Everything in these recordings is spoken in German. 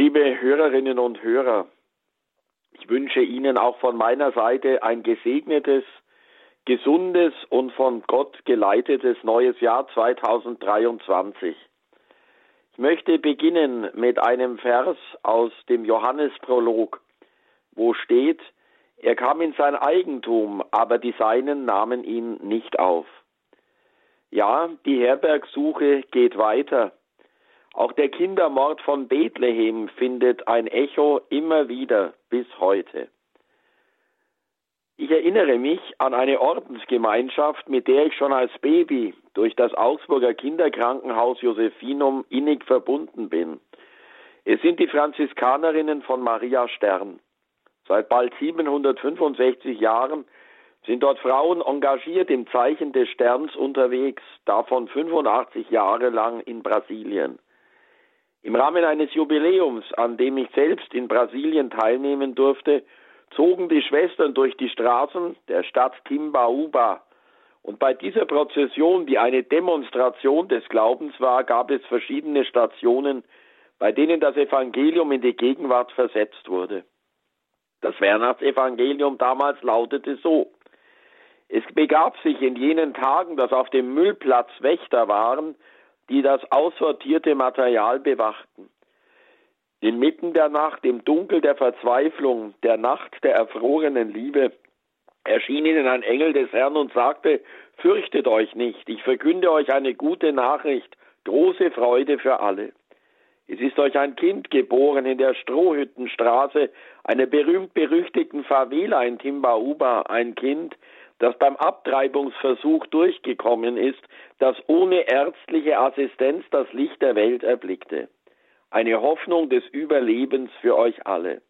Liebe Hörerinnen und Hörer, ich wünsche Ihnen auch von meiner Seite ein gesegnetes, gesundes und von Gott geleitetes neues Jahr 2023. Ich möchte beginnen mit einem Vers aus dem Johannesprolog, wo steht, er kam in sein Eigentum, aber die Seinen nahmen ihn nicht auf. Ja, die Herbergsuche geht weiter. Auch der Kindermord von Bethlehem findet ein Echo immer wieder bis heute. Ich erinnere mich an eine Ordensgemeinschaft, mit der ich schon als Baby durch das Augsburger Kinderkrankenhaus Josephinum innig verbunden bin. Es sind die Franziskanerinnen von Maria Stern. Seit bald 765 Jahren sind dort Frauen engagiert im Zeichen des Sterns unterwegs, davon 85 Jahre lang in Brasilien. Im Rahmen eines Jubiläums, an dem ich selbst in Brasilien teilnehmen durfte, zogen die Schwestern durch die Straßen der Stadt Timbaúba. Und bei dieser Prozession, die eine Demonstration des Glaubens war, gab es verschiedene Stationen, bei denen das Evangelium in die Gegenwart versetzt wurde. Das Weihnachtsevangelium damals lautete so. Es begab sich in jenen Tagen, dass auf dem Müllplatz Wächter waren, die das aussortierte Material bewachten. Inmitten der Nacht, im Dunkel der Verzweiflung, der Nacht der erfrorenen Liebe, erschien ihnen ein Engel des Herrn und sagte, Fürchtet euch nicht, ich verkünde euch eine gute Nachricht, große Freude für alle. Es ist euch ein Kind geboren in der Strohhüttenstraße, einer berühmt-berüchtigten Favela in Timbauba, ein Kind, das beim Abtreibungsversuch durchgekommen ist, das ohne ärztliche Assistenz das Licht der Welt erblickte. Eine Hoffnung des Überlebens für euch alle.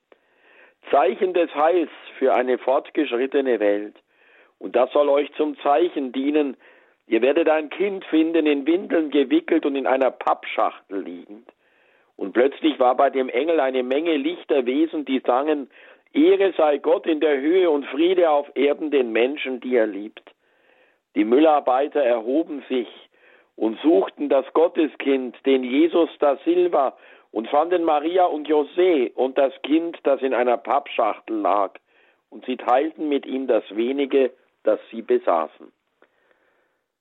Zeichen des Heils für eine fortgeschrittene Welt. Und das soll euch zum Zeichen dienen. Ihr werdet ein Kind finden, in Windeln gewickelt und in einer Pappschachtel liegend. Und plötzlich war bei dem Engel eine Menge lichter Wesen, die sangen, Ehre sei Gott in der Höhe und Friede auf Erden den Menschen, die er liebt. Die Müllarbeiter erhoben sich und suchten das Gotteskind, den Jesus da Silva, und fanden Maria und José und das Kind, das in einer Pappschachtel lag, und sie teilten mit ihm das wenige, das sie besaßen.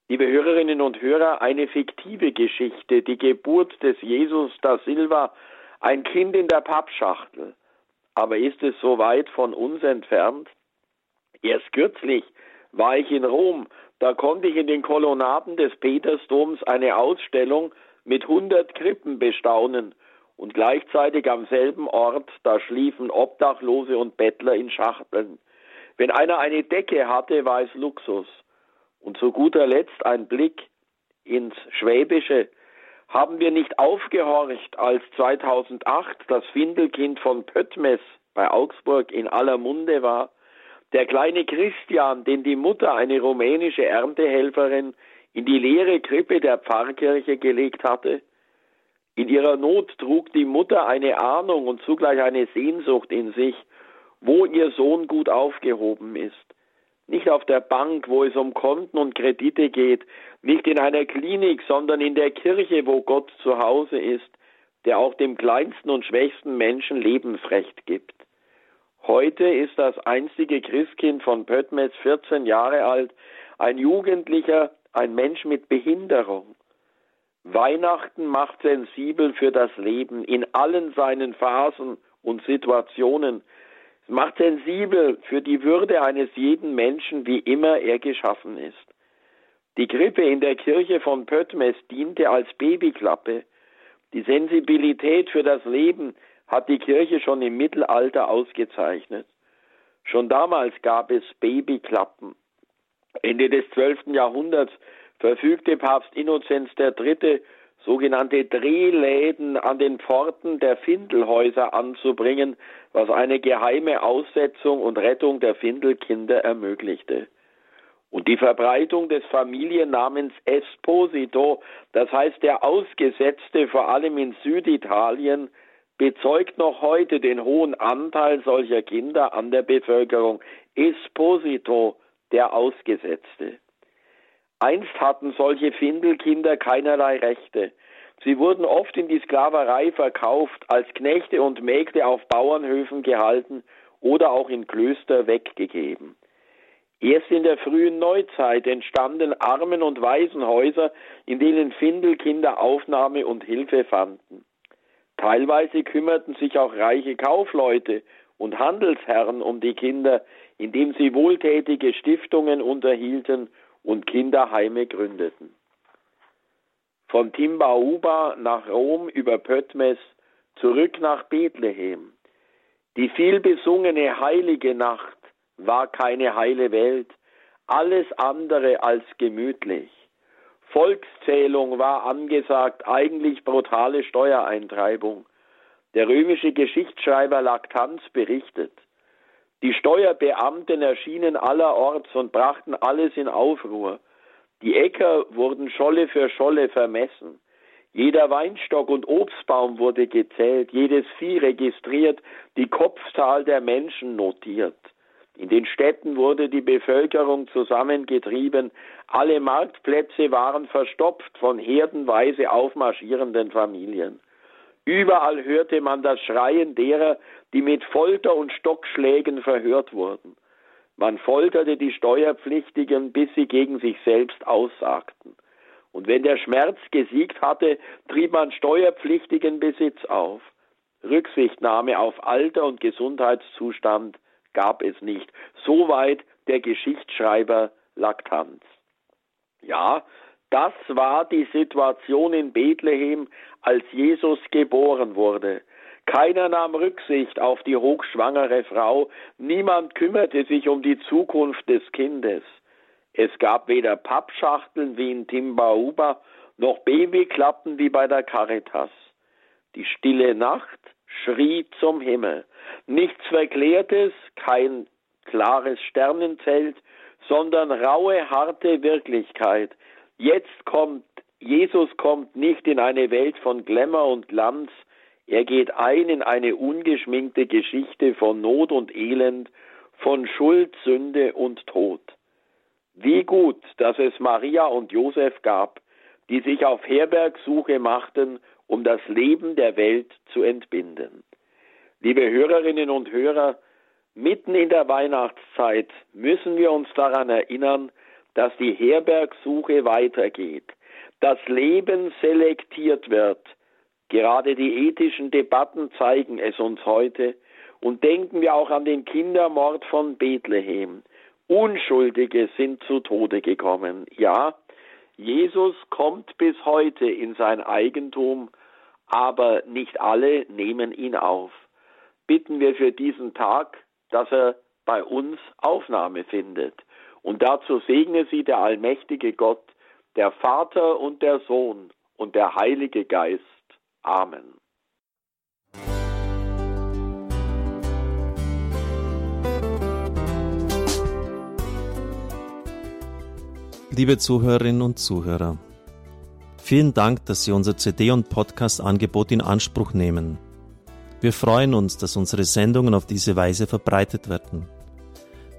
Liebe Hörerinnen und Hörer, eine fiktive Geschichte, die Geburt des Jesus da Silva, ein Kind in der Pappschachtel. Aber ist es so weit von uns entfernt? Erst kürzlich war ich in Rom, da konnte ich in den Kolonnaden des Petersdoms eine Ausstellung mit hundert Krippen bestaunen und gleichzeitig am selben Ort, da schliefen Obdachlose und Bettler in Schachteln. Wenn einer eine Decke hatte, war es Luxus. Und zu guter Letzt ein Blick ins Schwäbische, haben wir nicht aufgehorcht, als 2008 das Findelkind von Pöttmes bei Augsburg in aller Munde war? Der kleine Christian, den die Mutter, eine rumänische Erntehelferin, in die leere Krippe der Pfarrkirche gelegt hatte? In ihrer Not trug die Mutter eine Ahnung und zugleich eine Sehnsucht in sich, wo ihr Sohn gut aufgehoben ist. Nicht auf der Bank, wo es um Konten und Kredite geht, nicht in einer Klinik, sondern in der Kirche, wo Gott zu Hause ist, der auch dem kleinsten und schwächsten Menschen Lebensrecht gibt. Heute ist das einzige Christkind von Pöttmes 14 Jahre alt, ein Jugendlicher, ein Mensch mit Behinderung. Weihnachten macht sensibel für das Leben in allen seinen Phasen und Situationen, macht sensibel für die Würde eines jeden Menschen, wie immer er geschaffen ist. Die Krippe in der Kirche von Pöttmes diente als Babyklappe. Die Sensibilität für das Leben hat die Kirche schon im Mittelalter ausgezeichnet. Schon damals gab es Babyklappen. Ende des 12. Jahrhunderts verfügte Papst Innozenz III sogenannte Drehläden an den Pforten der Findelhäuser anzubringen, was eine geheime Aussetzung und Rettung der Findelkinder ermöglichte. Und die Verbreitung des Familiennamens Esposito, das heißt der Ausgesetzte vor allem in Süditalien, bezeugt noch heute den hohen Anteil solcher Kinder an der Bevölkerung. Esposito, der Ausgesetzte. Einst hatten solche Findelkinder keinerlei Rechte. Sie wurden oft in die Sklaverei verkauft, als Knechte und Mägde auf Bauernhöfen gehalten oder auch in Klöster weggegeben. Erst in der frühen Neuzeit entstanden Armen- und Waisenhäuser, in denen Findelkinder Aufnahme und Hilfe fanden. Teilweise kümmerten sich auch reiche Kaufleute und Handelsherren um die Kinder, indem sie wohltätige Stiftungen unterhielten und Kinderheime gründeten. Von Timbauba nach Rom über Pötmes zurück nach Bethlehem. Die vielbesungene heilige Nacht war keine heile Welt, alles andere als gemütlich. Volkszählung war angesagt, eigentlich brutale Steuereintreibung. Der römische Geschichtsschreiber Laktanz berichtet. Die Steuerbeamten erschienen allerorts und brachten alles in Aufruhr. Die Äcker wurden Scholle für Scholle vermessen. Jeder Weinstock und Obstbaum wurde gezählt, jedes Vieh registriert, die Kopfzahl der Menschen notiert. In den Städten wurde die Bevölkerung zusammengetrieben, alle Marktplätze waren verstopft von herdenweise aufmarschierenden Familien. Überall hörte man das Schreien derer, die mit Folter und Stockschlägen verhört wurden. Man folterte die Steuerpflichtigen, bis sie gegen sich selbst aussagten. Und wenn der Schmerz gesiegt hatte, trieb man steuerpflichtigen Besitz auf. Rücksichtnahme auf Alter und Gesundheitszustand gab es nicht. Soweit der Geschichtsschreiber Laktanz. Ja, das war die Situation in Bethlehem, als Jesus geboren wurde. Keiner nahm Rücksicht auf die hochschwangere Frau, niemand kümmerte sich um die Zukunft des Kindes. Es gab weder Pappschachteln wie in Timbauba, noch Babyklappen wie bei der Caritas. Die stille Nacht schrie zum Himmel. Nichts Verklärtes, kein klares Sternenzelt, sondern raue, harte Wirklichkeit. Jetzt kommt, Jesus kommt nicht in eine Welt von Glamour und Glanz, er geht ein in eine ungeschminkte Geschichte von Not und Elend, von Schuld, Sünde und Tod. Wie gut, dass es Maria und Josef gab, die sich auf Herbergsuche machten, um das Leben der Welt zu entbinden. Liebe Hörerinnen und Hörer, mitten in der Weihnachtszeit müssen wir uns daran erinnern, dass die Herbergsuche weitergeht, das Leben selektiert wird. Gerade die ethischen Debatten zeigen es uns heute. Und denken wir auch an den Kindermord von Bethlehem. Unschuldige sind zu Tode gekommen. Ja, Jesus kommt bis heute in sein Eigentum, aber nicht alle nehmen ihn auf bitten wir für diesen Tag, dass er bei uns Aufnahme findet. Und dazu segne sie der allmächtige Gott, der Vater und der Sohn und der Heilige Geist. Amen. Liebe Zuhörerinnen und Zuhörer, vielen Dank, dass Sie unser CD- und Podcast-Angebot in Anspruch nehmen. Wir freuen uns, dass unsere Sendungen auf diese Weise verbreitet werden.